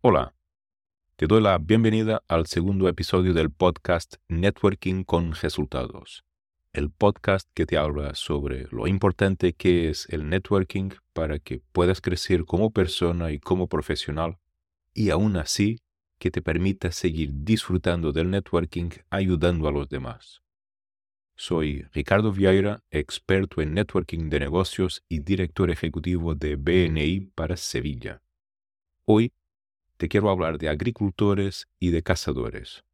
Hola, te doy la bienvenida al segundo episodio del podcast Networking con Resultados, el podcast que te habla sobre lo importante que es el networking para que puedas crecer como persona y como profesional y aún así que te permita seguir disfrutando del networking ayudando a los demás. Soy Ricardo Vieira, experto en networking de negocios y director ejecutivo de BNI para Sevilla. Hoy te quiero hablar de agricultores y de cazadores.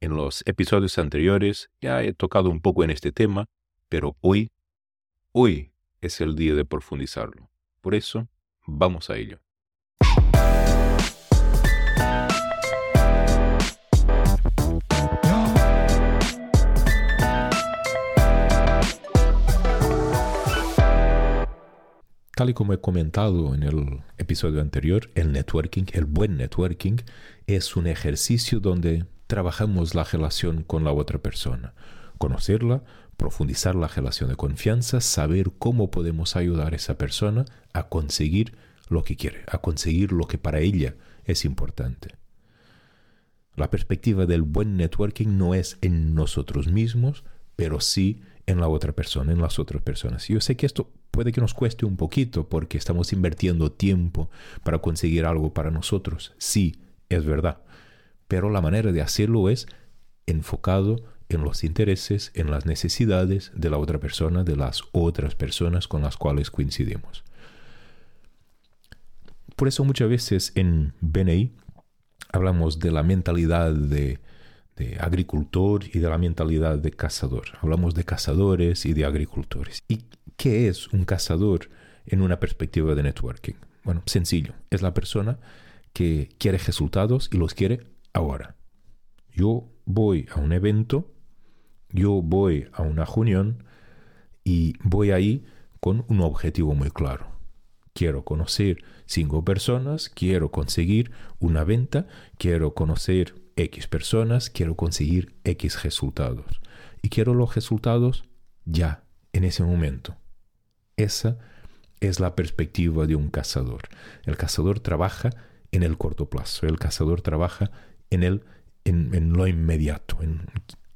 En los episodios anteriores ya he tocado un poco en este tema, pero hoy, hoy es el día de profundizarlo. Por eso, vamos a ello. Tal y como he comentado en el episodio anterior, el networking, el buen networking, es un ejercicio donde trabajamos la relación con la otra persona. Conocerla, profundizar la relación de confianza, saber cómo podemos ayudar a esa persona a conseguir lo que quiere, a conseguir lo que para ella es importante. La perspectiva del buen networking no es en nosotros mismos, pero sí en la otra persona, en las otras personas. Yo sé que esto puede que nos cueste un poquito porque estamos invirtiendo tiempo para conseguir algo para nosotros. Sí, es verdad. Pero la manera de hacerlo es enfocado en los intereses, en las necesidades de la otra persona, de las otras personas con las cuales coincidimos. Por eso muchas veces en BNI hablamos de la mentalidad de, de agricultor y de la mentalidad de cazador. Hablamos de cazadores y de agricultores. Y ¿Qué es un cazador en una perspectiva de networking? Bueno, sencillo. Es la persona que quiere resultados y los quiere ahora. Yo voy a un evento, yo voy a una reunión y voy ahí con un objetivo muy claro. Quiero conocer cinco personas, quiero conseguir una venta, quiero conocer X personas, quiero conseguir X resultados. Y quiero los resultados ya, en ese momento. Esa es la perspectiva de un cazador. El cazador trabaja en el corto plazo, el cazador trabaja en, el, en, lo inmediato, en,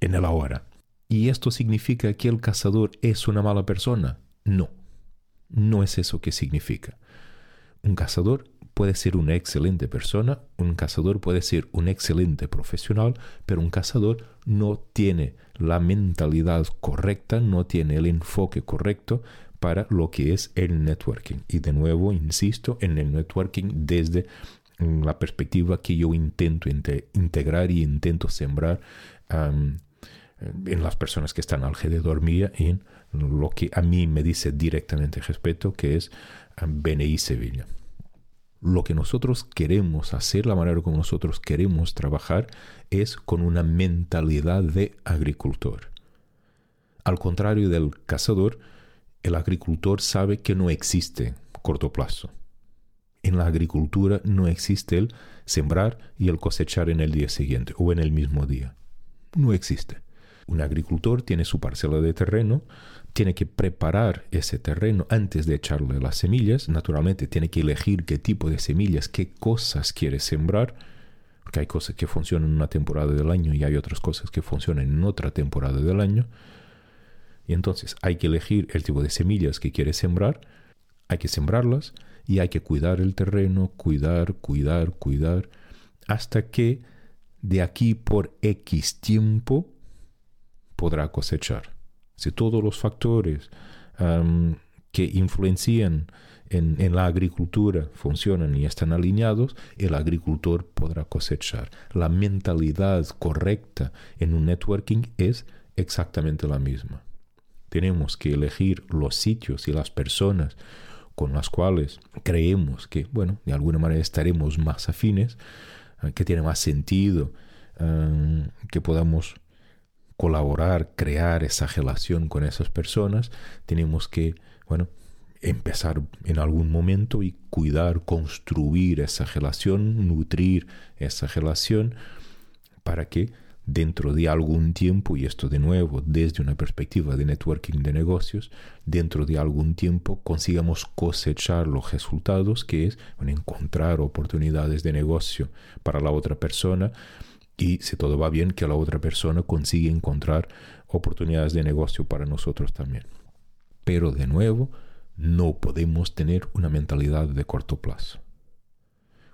en el ahora. ¿Y esto significa que el cazador es una mala persona? No, no es eso que significa. Un cazador puede ser una excelente persona, un cazador puede ser un excelente profesional, pero un cazador no tiene la mentalidad correcta, no tiene el enfoque correcto para lo que es el networking. Y de nuevo, insisto, en el networking desde la perspectiva que yo intento integrar y intento sembrar en las personas que están alrededor mía lo que a mí me dice directamente respeto, que es BNI Sevilla. Lo que nosotros queremos hacer, la manera como nosotros queremos trabajar, es con una mentalidad de agricultor. Al contrario del cazador, el agricultor sabe que no existe corto plazo. En la agricultura no existe el sembrar y el cosechar en el día siguiente o en el mismo día. No existe. Un agricultor tiene su parcela de terreno, tiene que preparar ese terreno antes de echarle las semillas. Naturalmente tiene que elegir qué tipo de semillas, qué cosas quiere sembrar, porque hay cosas que funcionan en una temporada del año y hay otras cosas que funcionan en otra temporada del año. Y entonces hay que elegir el tipo de semillas que quieres sembrar, hay que sembrarlas y hay que cuidar el terreno, cuidar, cuidar, cuidar, hasta que de aquí por X tiempo podrá cosechar. Si todos los factores que influencian en, en, la agricultura funcionan y están alineados, el agricultor podrá cosechar. La mentalidad correcta en un networking es exactamente la misma. Tenemos que elegir los sitios y las personas con las cuales creemos que, bueno, de alguna manera estaremos más afines, eh, que tiene más sentido, eh, que podamos colaborar, crear esa relación con esas personas, tenemos que, bueno, empezar en algún momento y cuidar, construir esa relación, nutrir esa relación para que dentro de algún tiempo, y esto de nuevo desde una perspectiva de networking de negocios, dentro de algún tiempo consigamos cosechar los resultados, que es encontrar oportunidades de negocio para la otra persona y si todo va bien, que la otra persona consiga encontrar oportunidades de negocio para nosotros también. Pero de nuevo, no podemos tener una mentalidad de corto plazo.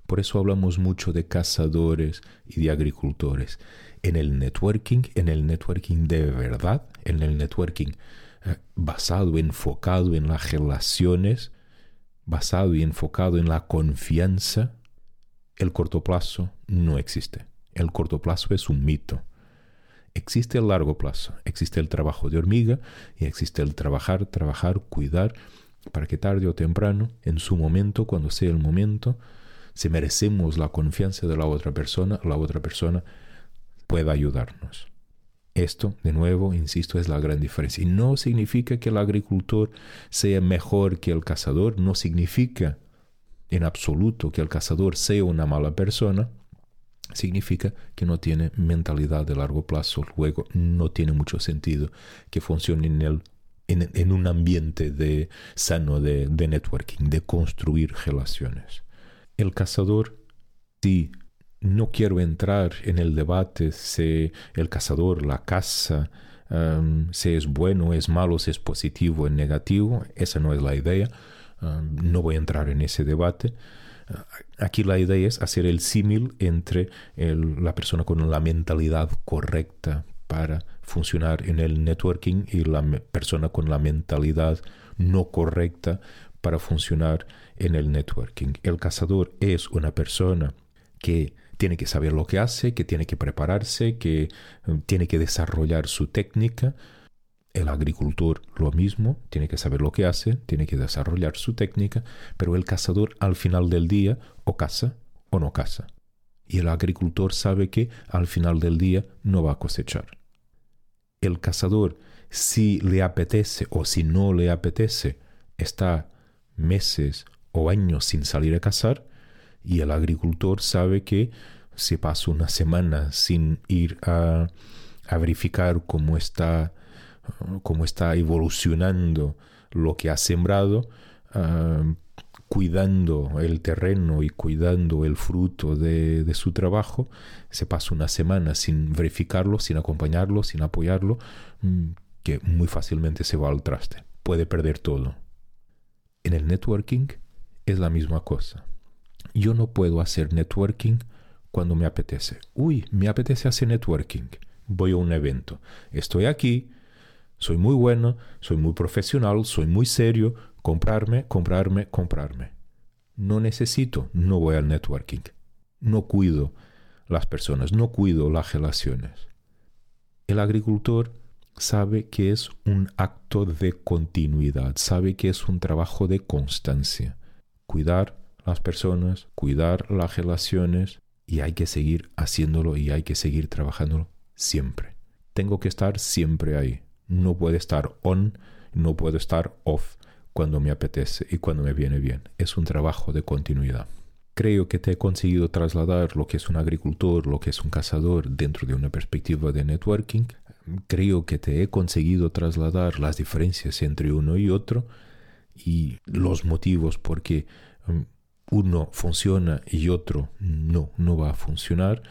Por eso hablamos mucho de cazadores y de agricultores. En el networking, en el networking de verdad, en el networking eh, basado, enfocado en las relaciones, basado y enfocado en la confianza, el corto plazo no existe. El corto plazo es un mito. Existe el largo plazo, existe el trabajo de hormiga y existe el trabajar, trabajar, cuidar, para que tarde o temprano, en su momento, cuando sea el momento, si merecemos la confianza de la otra persona, la otra persona pueda ayudarnos. Esto, de nuevo, insisto, es la gran diferencia. Y no significa que el agricultor sea mejor que el cazador, no significa en absoluto que el cazador sea una mala persona, significa que no tiene mentalidad de largo plazo, luego no tiene mucho sentido que funcione en, el, en, un ambiente de, sano de networking, de construir relaciones el cazador, sí, no quiero entrar en el debate si el cazador, la caza, um, si es bueno, es malo, si es positivo, es negativo, esa no es la idea, um, no voy a entrar en ese debate. Aquí la idea es hacer el símil entre la persona con la mentalidad correcta para funcionar en el networking y la persona con la mentalidad no correcta para funcionar en el networking. El cazador es una persona que tiene que saber lo que hace, que tiene que prepararse, que eh, tiene que desarrollar su técnica. El agricultor lo mismo, tiene que saber lo que hace, tiene que desarrollar su técnica, pero el cazador al final del día o caza o no caza. Y el agricultor sabe que al final del día no va a cosechar. El cazador, si le apetece o si no le apetece, está meses o años sin salir a cazar y el agricultor sabe que si pasa una semana sin ir a, verificar cómo está, cómo está evolucionando lo que ha sembrado, ah, cuidando el terreno y cuidando el fruto de, de, su trabajo, se pasa una semana sin verificarlo, sin acompañarlo, sin apoyarlo, mm, que muy fácilmente se va al traste. Puede perder todo. En el networking es la misma cosa. Yo no puedo hacer networking cuando me apetece. Uy, me apetece hacer networking. Voy a un evento. Estoy aquí, soy muy bueno, soy muy profesional, soy muy serio. Comprarme, comprarme, comprarme. No necesito, no voy al networking. No cuido las personas, no cuido las relaciones. El agricultor sabe que es un acto de continuidad, sabe que es un trabajo de constancia. Cuidar las personas, cuidar las relaciones y hay que seguir haciéndolo y hay que seguir trabajándolo siempre. Tengo que estar siempre ahí. No puede estar on, no puedo estar off cuando me apetece y cuando me viene bien. Es un trabajo de continuidad. Creo que te he conseguido trasladar lo que es un agricultor, lo que es un cazador dentro de una perspectiva de networking creo que te he conseguido trasladar las diferencias entre uno y otro y los motivos por qué um, uno funciona y otro no, no va a funcionar.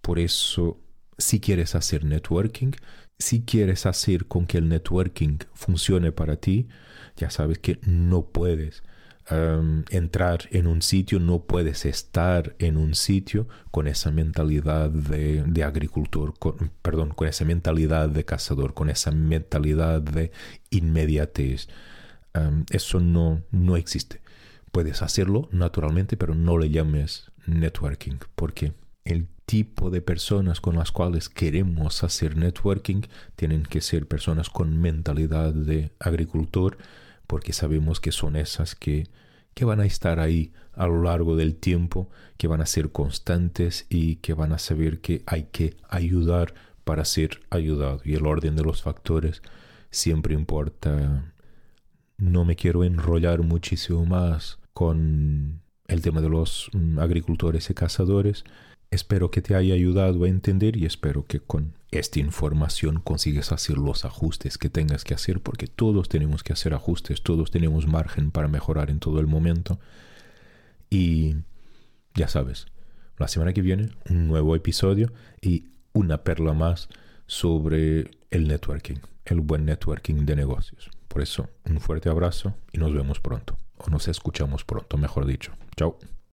Por eso, si quieres hacer networking, si quieres hacer con que el networking funcione para ti, ya sabes que no puedes entrar en un sitio, no puedes estar en un sitio con esa mentalidad de, agricultor, perdón, con esa mentalidad de cazador, con esa mentalidad de inmediatez. eso no, no existe. Puedes hacerlo naturalmente, pero no le llames networking, porque el tipo de personas con las cuales queremos hacer networking tienen que ser personas con mentalidad de agricultor, porque sabemos que son esas que, que van a estar ahí a lo largo del tiempo, que van a ser constantes y que van a saber que hay que ayudar para ser ayudado. Y el orden de los factores siempre importa. No me quiero enrollar muchísimo más con el tema de los mm, agricultores y cazadores. Espero que te haya ayudado a entender y espero que con esta información consigues hacer los ajustes que tengas que hacer porque todos tenemos que hacer ajustes, todos tenemos margen para mejorar en todo el momento. Y ya sabes, la semana que viene un nuevo episodio y una perla más sobre el networking, el buen networking de negocios. Por eso, un fuerte abrazo y nos vemos pronto, o nos escuchamos pronto, mejor dicho. Chao.